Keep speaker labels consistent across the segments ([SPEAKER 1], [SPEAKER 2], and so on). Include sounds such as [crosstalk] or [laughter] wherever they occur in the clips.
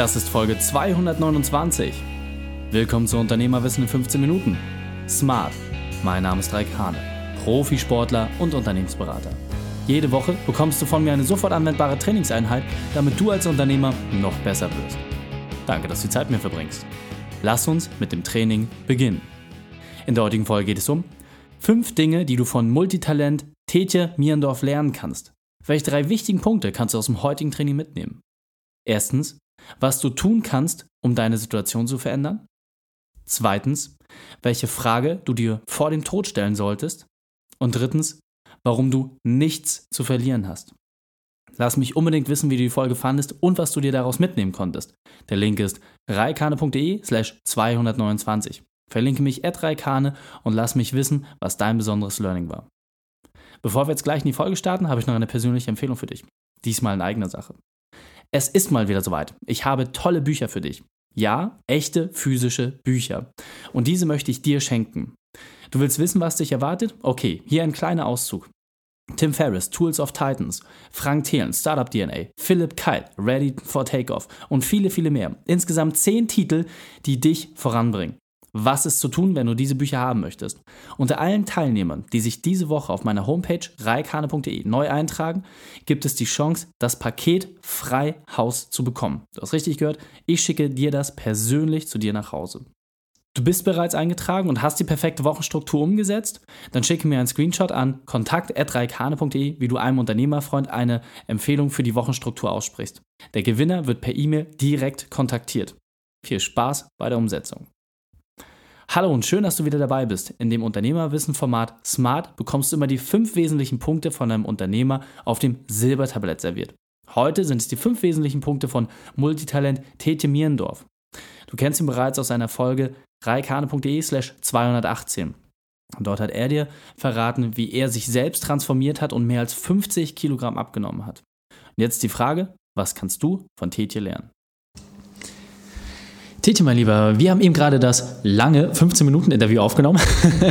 [SPEAKER 1] Das ist Folge 229. Willkommen zu Unternehmerwissen in 15 Minuten. Smart. Mein Name ist Raik Hane, Profisportler und Unternehmensberater. Jede Woche bekommst du von mir eine sofort anwendbare Trainingseinheit, damit du als Unternehmer noch besser wirst. Danke, dass du die Zeit mit mir verbringst. Lass uns mit dem Training beginnen. In der heutigen Folge geht es um fünf Dinge, die du von Multitalent Tetje Mierendorf lernen kannst. Welche drei wichtigen Punkte kannst du aus dem heutigen Training mitnehmen? Erstens, was du tun kannst, um deine Situation zu verändern. Zweitens, welche Frage du dir vor dem Tod stellen solltest. Und drittens, warum du nichts zu verlieren hast. Lass mich unbedingt wissen, wie du die Folge fandest und was du dir daraus mitnehmen konntest. Der Link ist reikane.de slash 229. Verlinke mich at reikane und lass mich wissen, was dein besonderes Learning war. Bevor wir jetzt gleich in die Folge starten, habe ich noch eine persönliche Empfehlung für dich. Diesmal in eigener Sache. Es ist mal wieder soweit. Ich habe tolle Bücher für dich. Ja, echte physische Bücher. Und diese möchte ich dir schenken. Du willst wissen, was dich erwartet? Okay, hier ein kleiner Auszug. Tim Ferriss, Tools of Titans, Frank Thelen, Startup DNA, Philip Kite, Ready for Takeoff und viele, viele mehr. Insgesamt zehn Titel, die dich voranbringen. Was ist zu tun, wenn du diese Bücher haben möchtest? Unter allen Teilnehmern, die sich diese Woche auf meiner Homepage reikane.de neu eintragen, gibt es die Chance, das Paket frei Haus zu bekommen. Du hast richtig gehört, ich schicke dir das persönlich zu dir nach Hause. Du bist bereits eingetragen und hast die perfekte Wochenstruktur umgesetzt? Dann schicke mir einen Screenshot an kontakt.reikane.de, wie du einem Unternehmerfreund eine Empfehlung für die Wochenstruktur aussprichst. Der Gewinner wird per E-Mail direkt kontaktiert. Viel Spaß bei der Umsetzung. Hallo und schön, dass du wieder dabei bist. In dem Unternehmerwissen-Format Smart bekommst du immer die fünf wesentlichen Punkte von einem Unternehmer auf dem Silbertablett serviert. Heute sind es die fünf wesentlichen Punkte von Multitalent Tete Mierendorf. Du kennst ihn bereits aus seiner Folge reikane.de slash 218. Dort hat er dir verraten, wie er sich selbst transformiert hat und mehr als 50 Kilogramm abgenommen hat. Und jetzt die Frage, was kannst du von Tetje lernen? Titi, mein Lieber, wir haben eben gerade das lange 15-Minuten-Interview aufgenommen.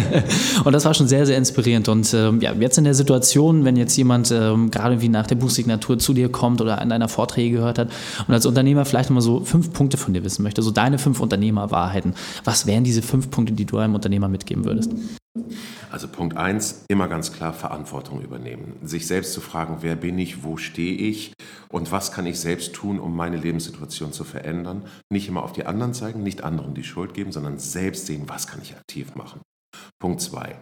[SPEAKER 1] [laughs] und das war schon sehr, sehr inspirierend. Und ähm, ja, jetzt in der Situation, wenn jetzt jemand ähm, gerade wie nach der Buchsignatur zu dir kommt oder an deiner Vorträge gehört hat und als Unternehmer vielleicht nochmal so fünf Punkte von dir wissen möchte, so deine fünf Unternehmerwahrheiten. Was wären diese fünf Punkte, die du einem Unternehmer mitgeben würdest?
[SPEAKER 2] Also Punkt eins, immer ganz klar Verantwortung übernehmen. Sich selbst zu fragen, wer bin ich, wo stehe ich und was kann ich selbst tun, um meine Lebenssituation zu verändern. Nicht immer auf die anderen zeigen, nicht anderen die Schuld geben, sondern selbst sehen, was kann ich aktiv machen. Punkt zwei,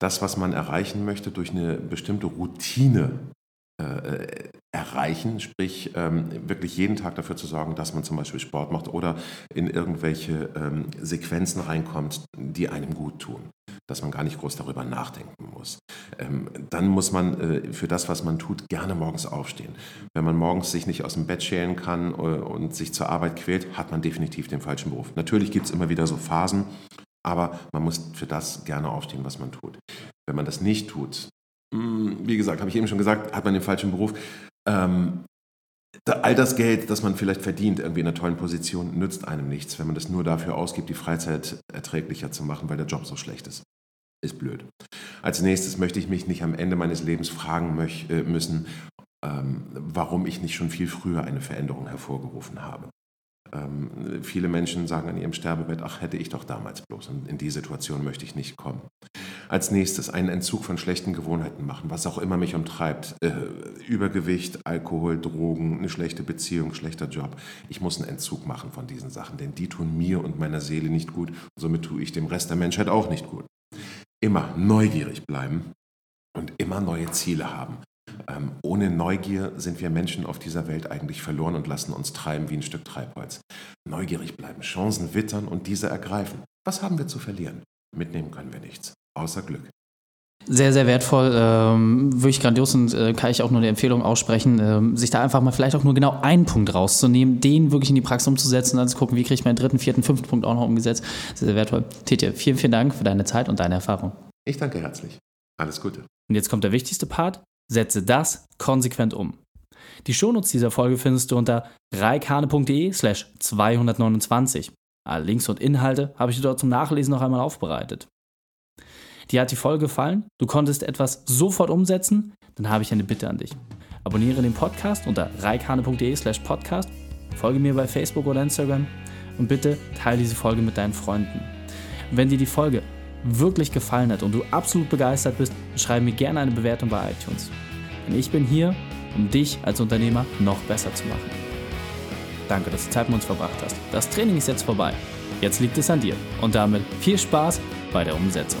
[SPEAKER 2] das, was man erreichen möchte, durch eine bestimmte Routine äh, erreichen, sprich ähm, wirklich jeden Tag dafür zu sorgen, dass man zum Beispiel Sport macht oder in irgendwelche ähm, Sequenzen reinkommt, die einem gut tun dass man gar nicht groß darüber nachdenken muss. Ähm, dann muss man äh, für das, was man tut, gerne morgens aufstehen. Wenn man morgens sich nicht aus dem Bett schälen kann äh, und sich zur Arbeit quält, hat man definitiv den falschen Beruf. Natürlich gibt es immer wieder so Phasen, aber man muss für das gerne aufstehen, was man tut. Wenn man das nicht tut, hm, wie gesagt, habe ich eben schon gesagt, hat man den falschen Beruf. Ähm, all das Geld, das man vielleicht verdient, irgendwie in einer tollen Position, nützt einem nichts, wenn man das nur dafür ausgibt, die Freizeit erträglicher zu machen, weil der Job so schlecht ist. Ist blöd. Als nächstes möchte ich mich nicht am Ende meines Lebens fragen äh, müssen, ähm, warum ich nicht schon viel früher eine Veränderung hervorgerufen habe. Ähm, viele Menschen sagen an ihrem Sterbebett, ach hätte ich doch damals bloß. Und in die Situation möchte ich nicht kommen. Als nächstes einen Entzug von schlechten Gewohnheiten machen, was auch immer mich umtreibt. Äh, Übergewicht, Alkohol, Drogen, eine schlechte Beziehung, schlechter Job. Ich muss einen Entzug machen von diesen Sachen, denn die tun mir und meiner Seele nicht gut. Und somit tue ich dem Rest der Menschheit auch nicht gut. Immer neugierig bleiben und immer neue Ziele haben. Ähm, ohne Neugier sind wir Menschen auf dieser Welt eigentlich verloren und lassen uns treiben wie ein Stück Treibholz. Neugierig bleiben, Chancen wittern und diese ergreifen. Was haben wir zu verlieren? Mitnehmen können wir nichts, außer Glück.
[SPEAKER 1] Sehr, sehr wertvoll, ähm, wirklich grandios und äh, kann ich auch nur eine Empfehlung aussprechen, ähm, sich da einfach mal vielleicht auch nur genau einen Punkt rauszunehmen, den wirklich in die Praxis umzusetzen und dann zu gucken, wie kriege ich meinen dritten, vierten, fünften Punkt auch noch umgesetzt. Sehr, sehr wertvoll. Tetje, vielen, vielen Dank für deine Zeit und deine Erfahrung.
[SPEAKER 2] Ich danke herzlich. Alles Gute.
[SPEAKER 1] Und jetzt kommt der wichtigste Part. Setze das konsequent um. Die Shownotes dieser Folge findest du unter reikane.de slash 229. Alle Links und Inhalte habe ich dir dort zum Nachlesen noch einmal aufbereitet. Dir hat die Folge gefallen? Du konntest etwas sofort umsetzen? Dann habe ich eine Bitte an dich. Abonniere den Podcast unter reikane.de slash podcast
[SPEAKER 3] folge mir bei Facebook oder Instagram und bitte teile diese Folge mit deinen Freunden. Und wenn dir die Folge wirklich gefallen hat und du absolut begeistert bist, schreibe mir gerne eine Bewertung bei iTunes. Denn ich bin hier, um dich als Unternehmer noch besser zu machen. Danke, dass du Zeit mit uns verbracht hast. Das Training ist jetzt vorbei. Jetzt liegt es an dir. Und damit viel Spaß bei der Umsetzung.